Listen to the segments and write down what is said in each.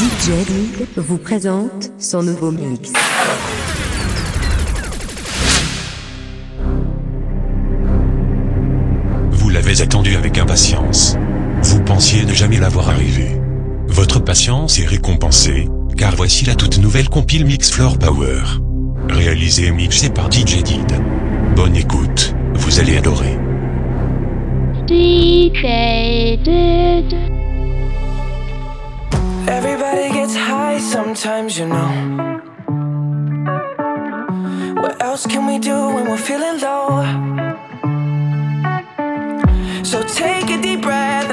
DJ Deal vous présente son nouveau mix. Vous l'avez attendu avec impatience. Vous pensiez ne jamais l'avoir arrivé. Votre patience est récompensée, car voici la toute nouvelle compile Mix Floor Power. Réalisée et mixée par DJ Did. Bonne écoute, vous allez adorer. DJ Did. sometimes, you know. What else can we do when we're feeling low? So take a deep breath.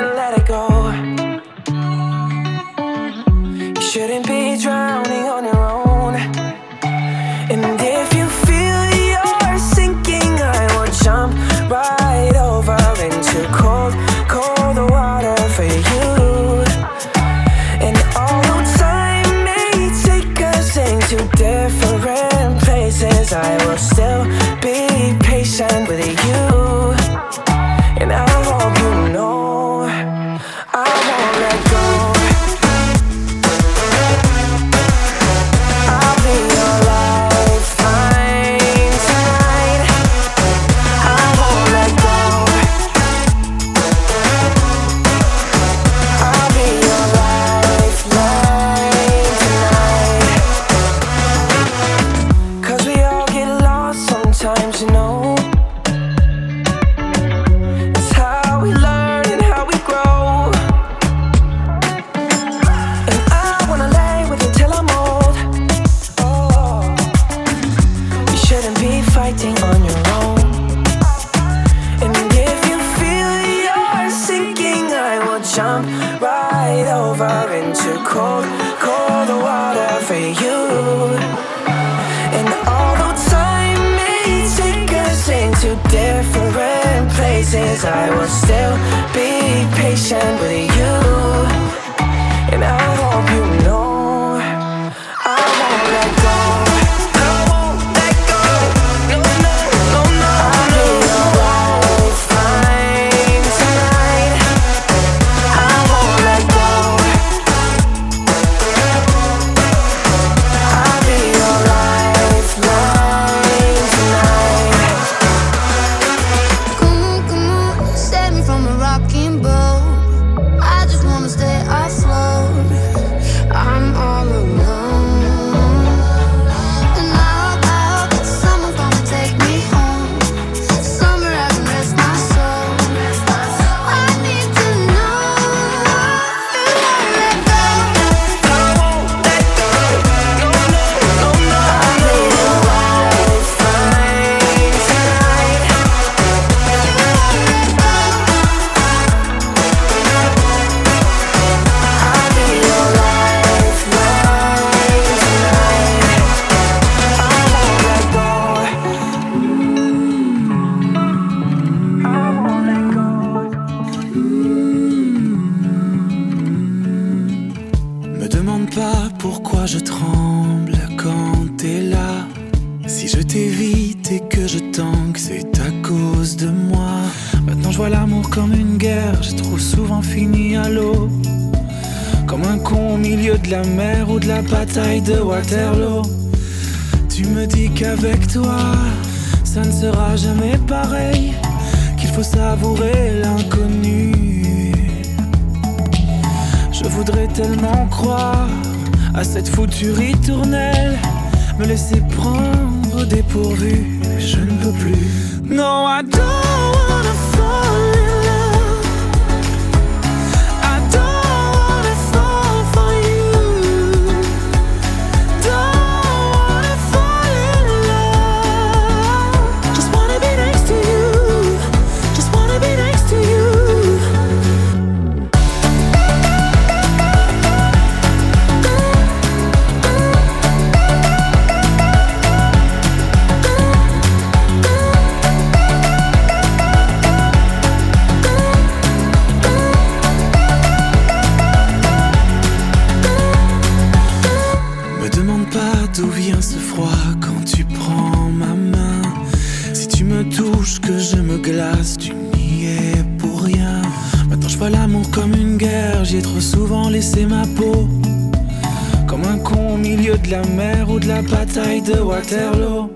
Comme un con au milieu de la mer ou de la bataille de Waterloo.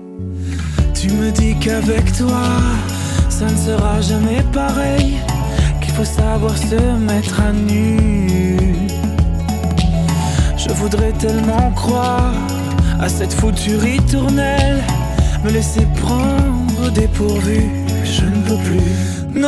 Tu me dis qu'avec toi, ça ne sera jamais pareil. Qu'il faut savoir se mettre à nu. Je voudrais tellement croire à cette foutue ritournelle. Me laisser prendre au dépourvu, je ne peux plus.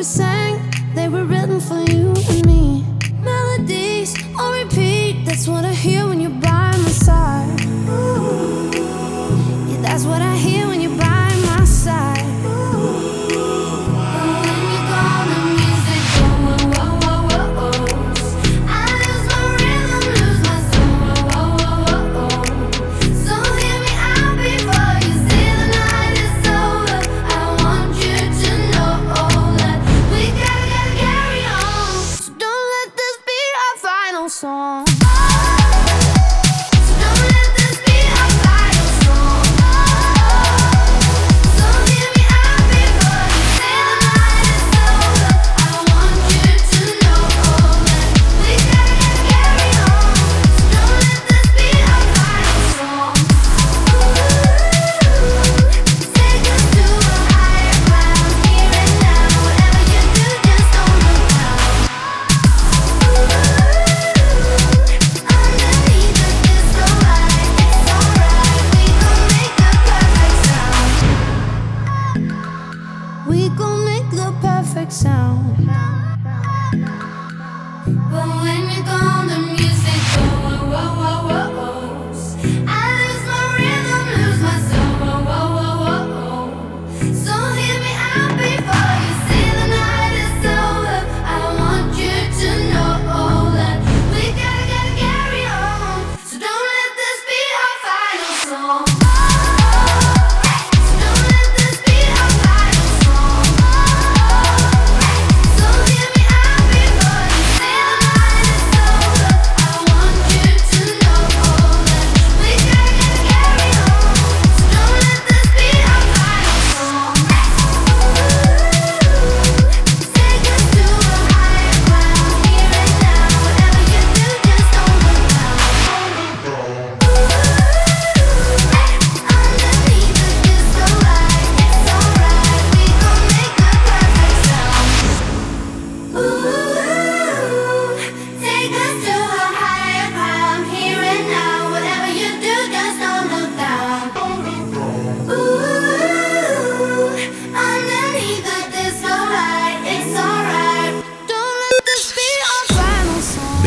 was sad.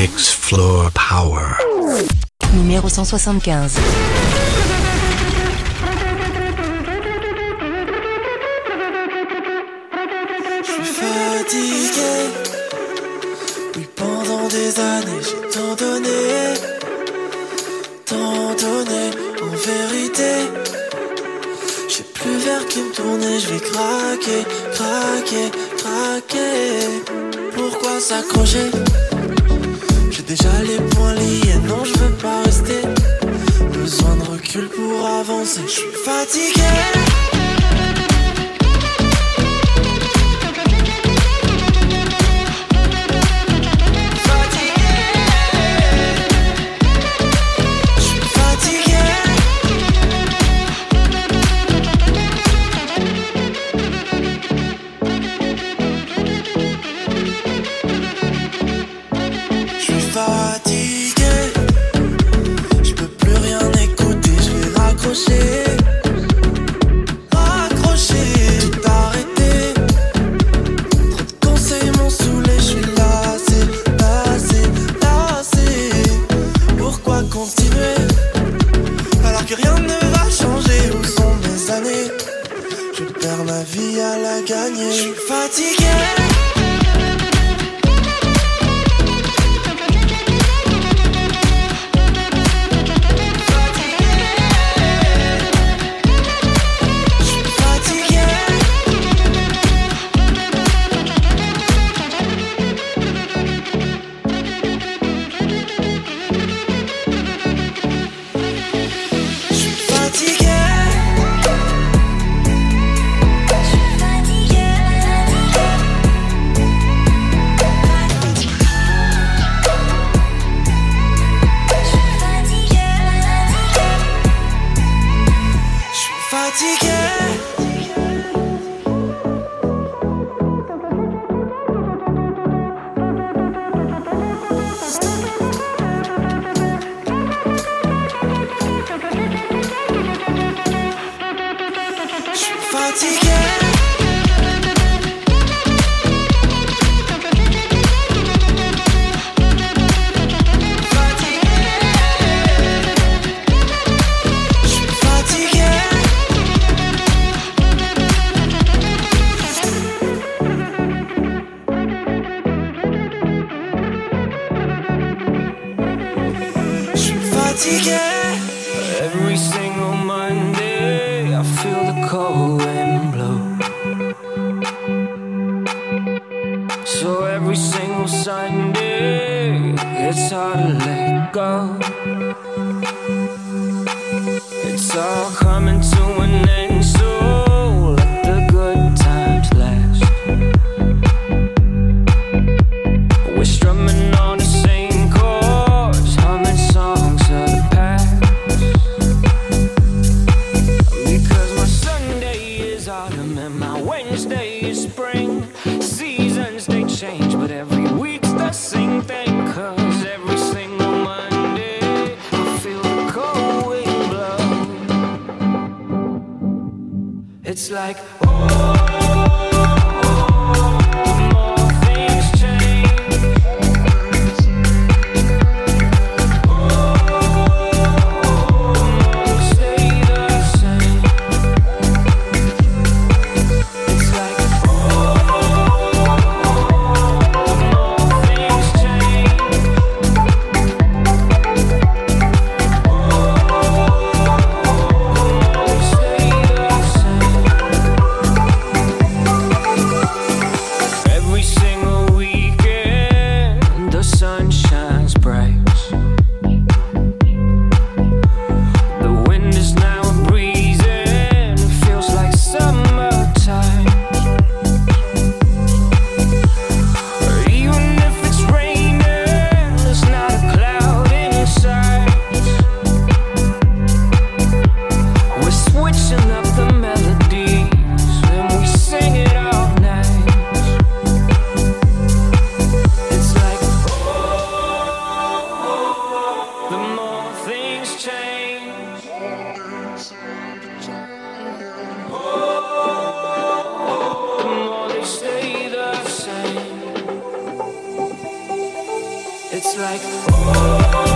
Mix Floor Power. Numéro 175. Je suis fatigué. Oui, pendant des années, j'ai tant donné. Tant donné, en vérité. J'ai plus vers qui me tourner, je vais craquer, craquer. message Fatigué It's like, oh.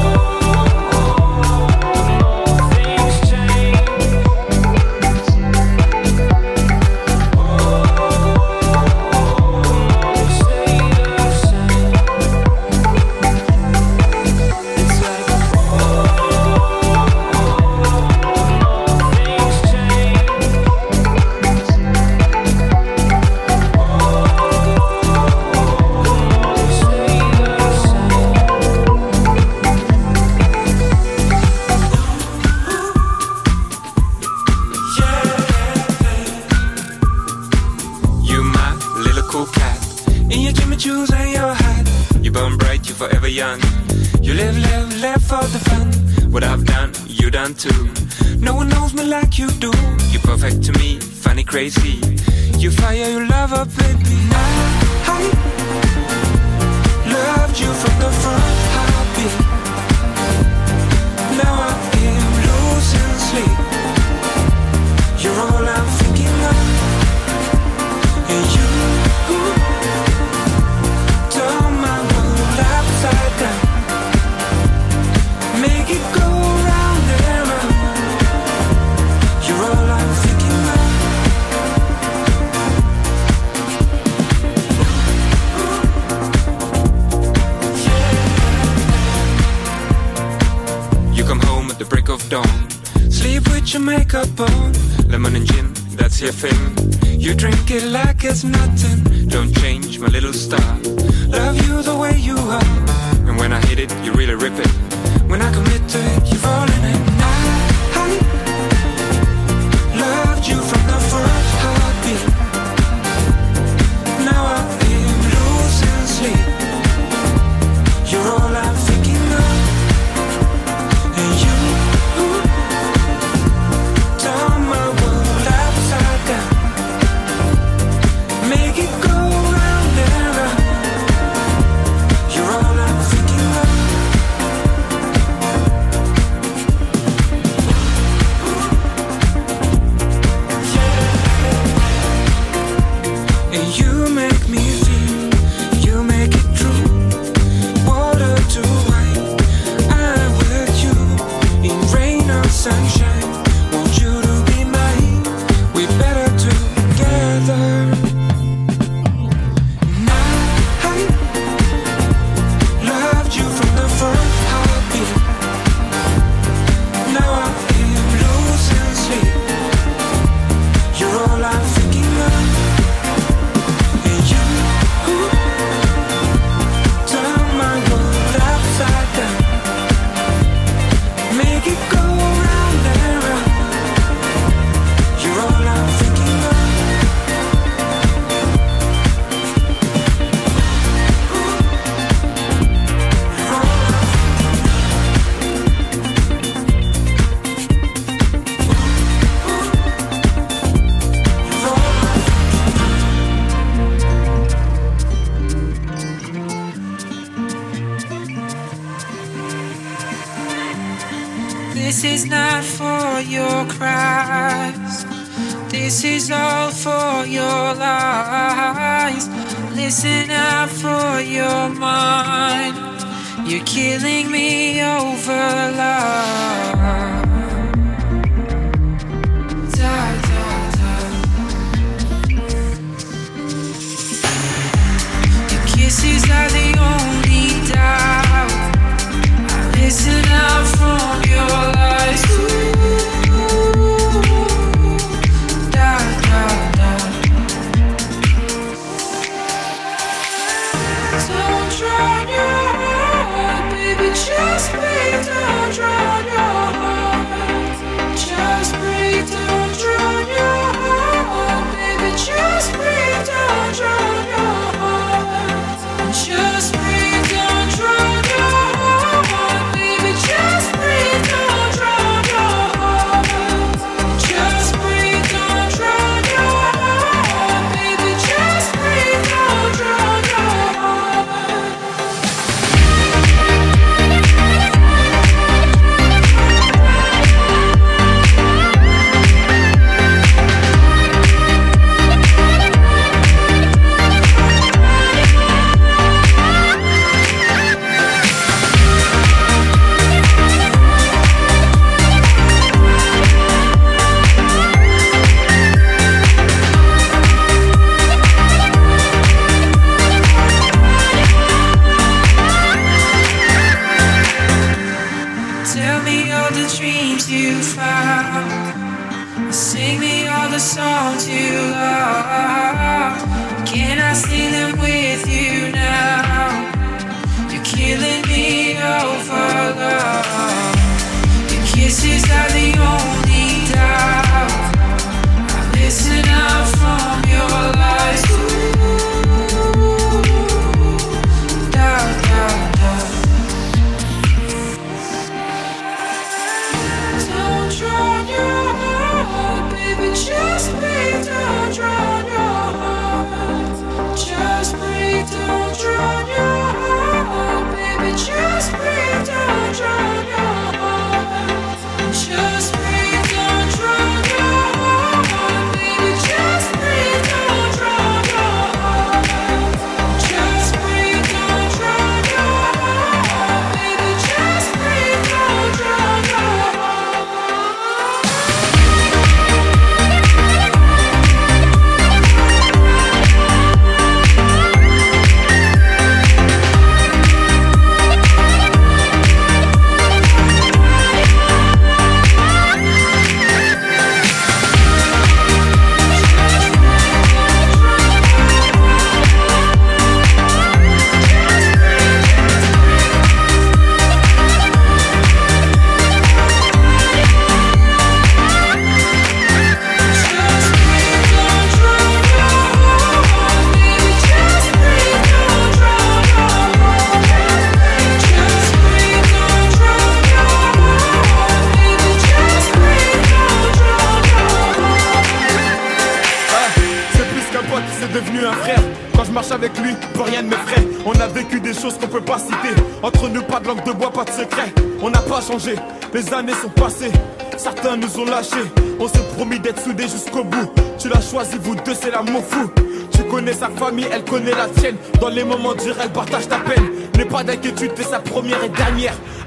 Crazy.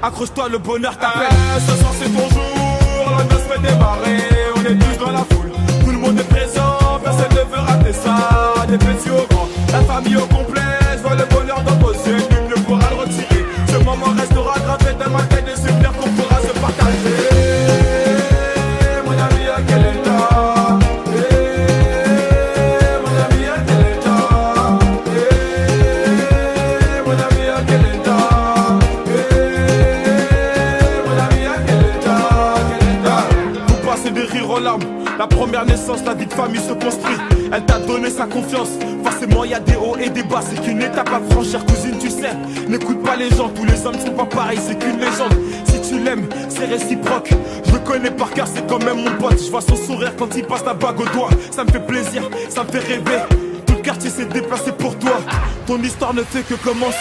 Accroche-toi, le bonheur t'appelle. ce soir, c'est ton jour, la noce fait démarrer. On est tous dans la foule, tout le monde est présent. Personne ne veut rater ça, des petits au grand. La famille au complet, se construit. Elle t'a donné sa confiance. Forcément y a des hauts et des bas. C'est qu'une étape à franchir cousine tu sais. N'écoute pas les gens, tous les hommes sont pas pareils C'est qu'une légende, si tu l'aimes c'est réciproque. Je le connais par cœur, c'est quand même mon pote. Je vois son sourire quand il passe la bague au doigt. Ça me fait plaisir, ça me fait rêver. Tout le quartier s'est déplacé pour toi. Ton histoire ne fait que commencer.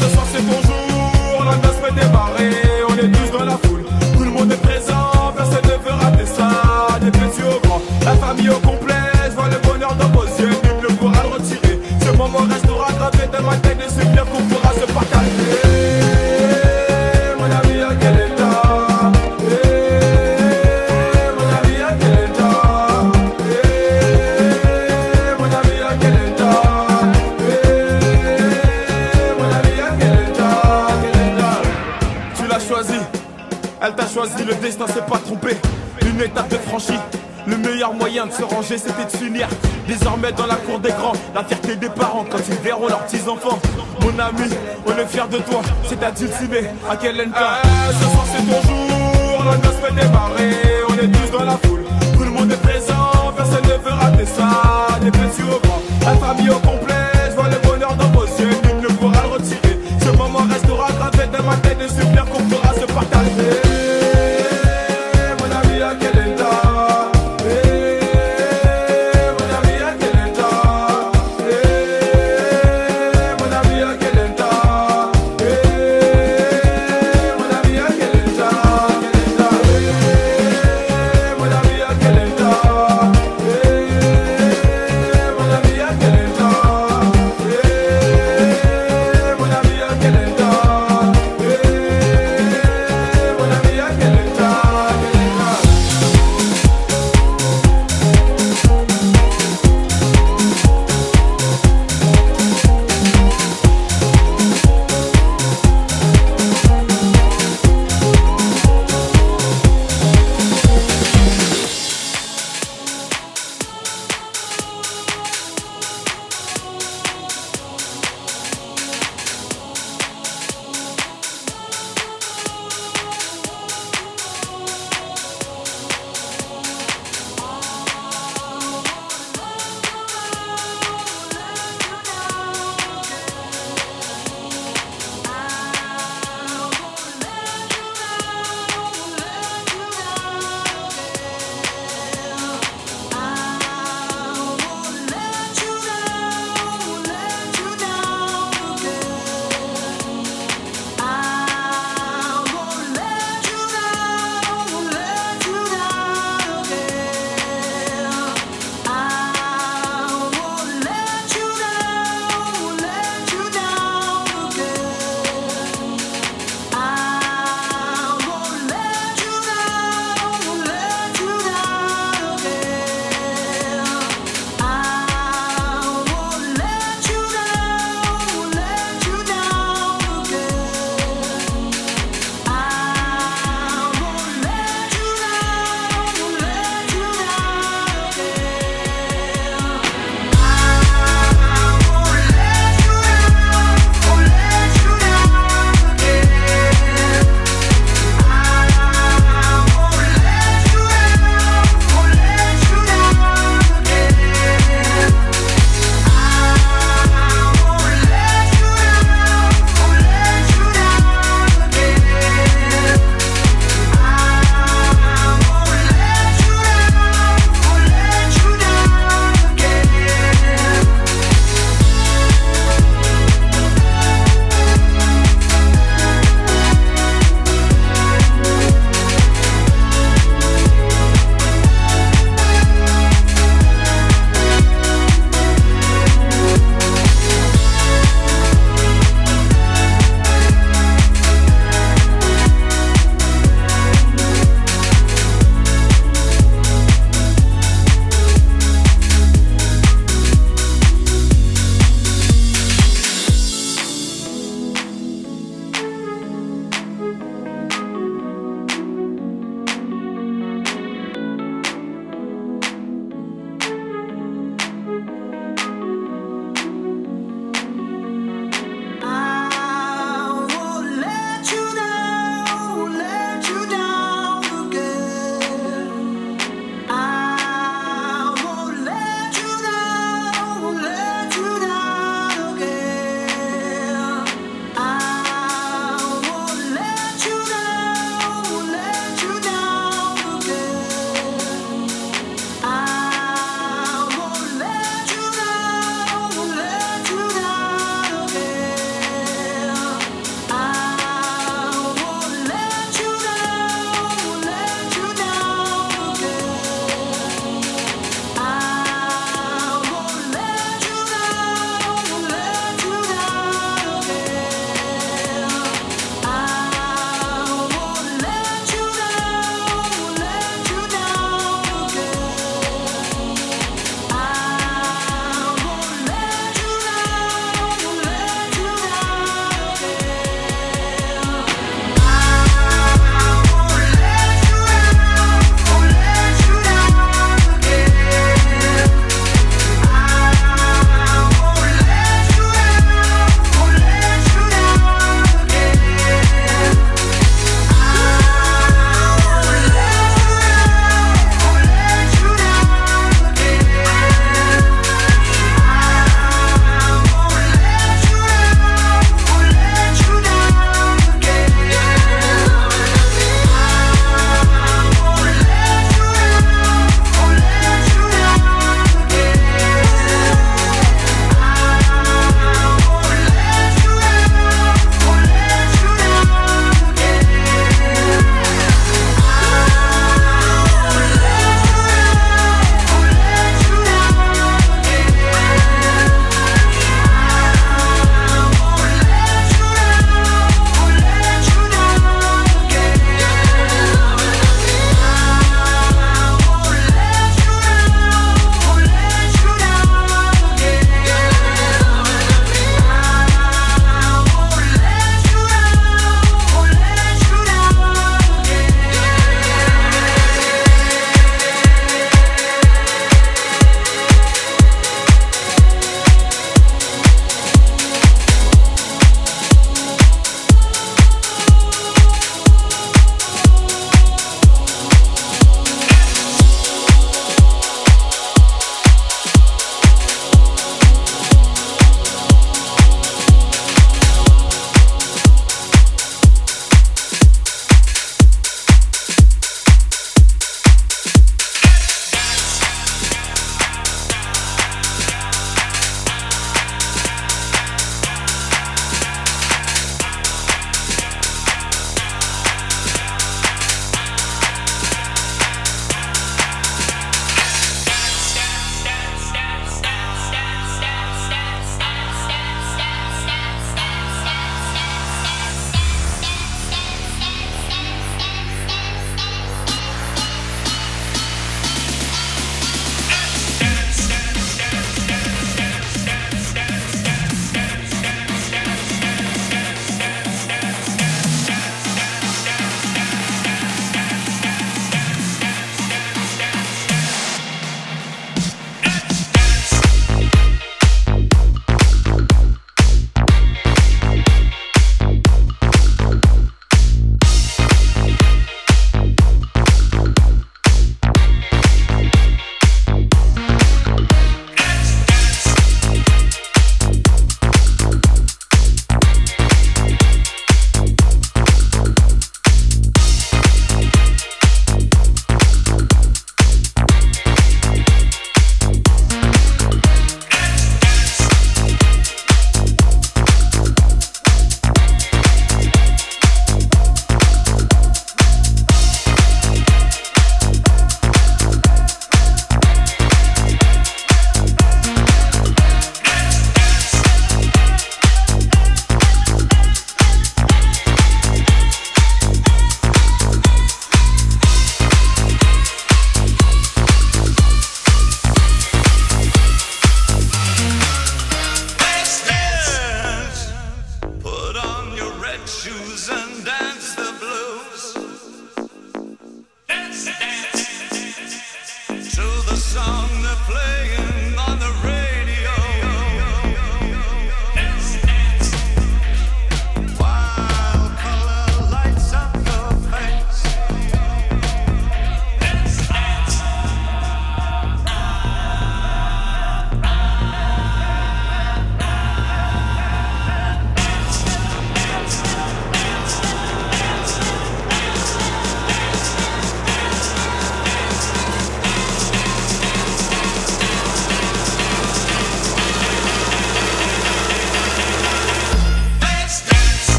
Ce soir c'est ton jour, la fait démarrer. On est tous dans la famille au complet, je vois le bonheur dans vos yeux Nul ne pourra le retirer. Ce moment restera gravé dans ma tête Et c'est bien qu'on pourra se partager Mon ami à quel état? Eh, Mon ami à quel état? Eh, Mon ami à quel état? Eh, Mon ami à quel état? Quel état Tu l'as choisi. Elle t'a choisi, le destin s'est pas trompé. Une étape de franchie. Le meilleur moyen de se ranger, c'était de s'unir. Désormais, dans la cour des grands, la fierté des parents quand ils verront leurs petits-enfants. Mon ami, on est fiers de toi. C'est à Dulciné, à quel endroit Ce soir, c'est ton jour. La noce fait démarrer. On est tous dans la foule. Tout le monde est présent. Personne ne veut rater ça. Des petits au grand. La famille au complet.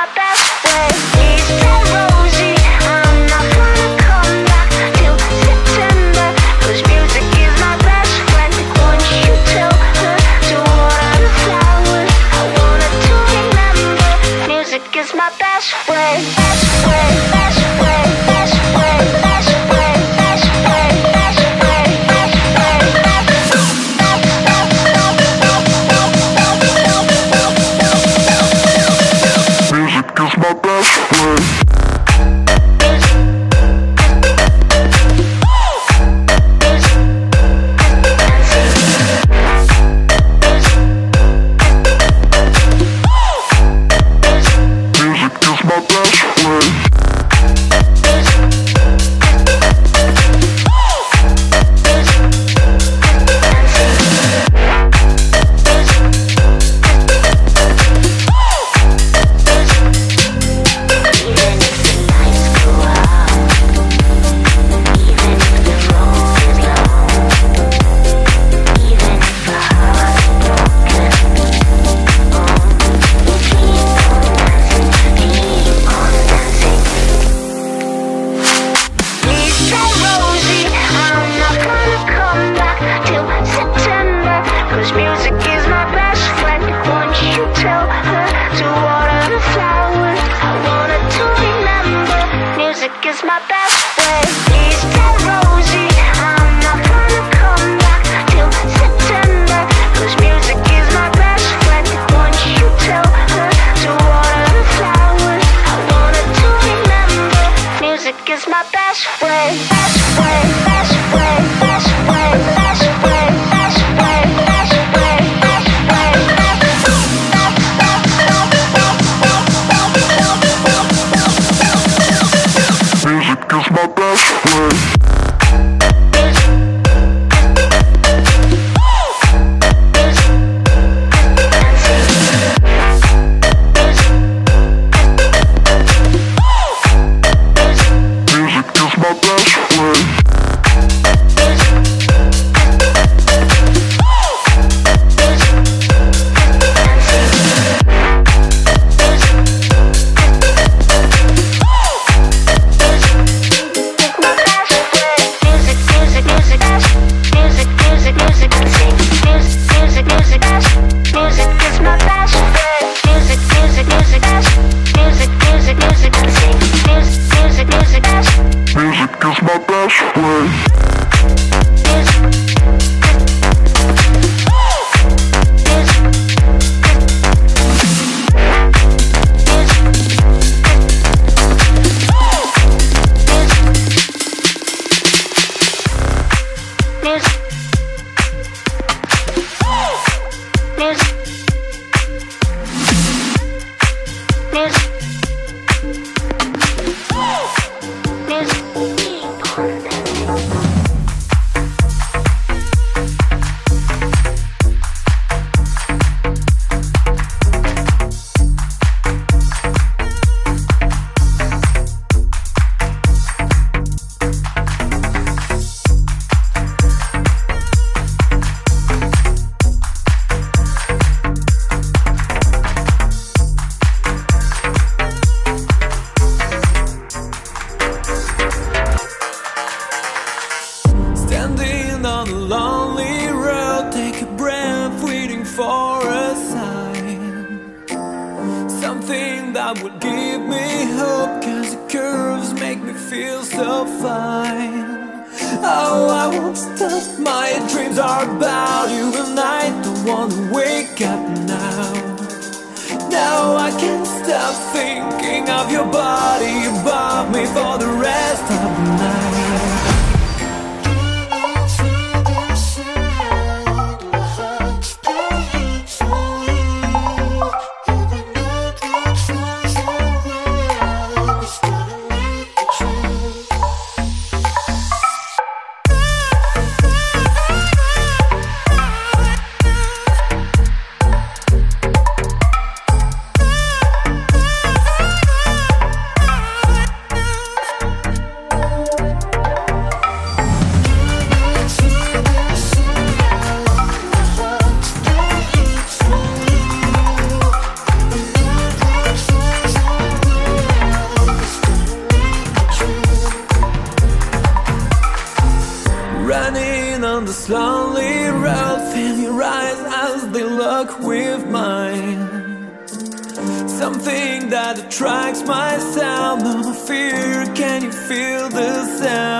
my best way. that attracts my sound. No fear, can you feel the sound?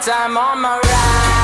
Time on my ride.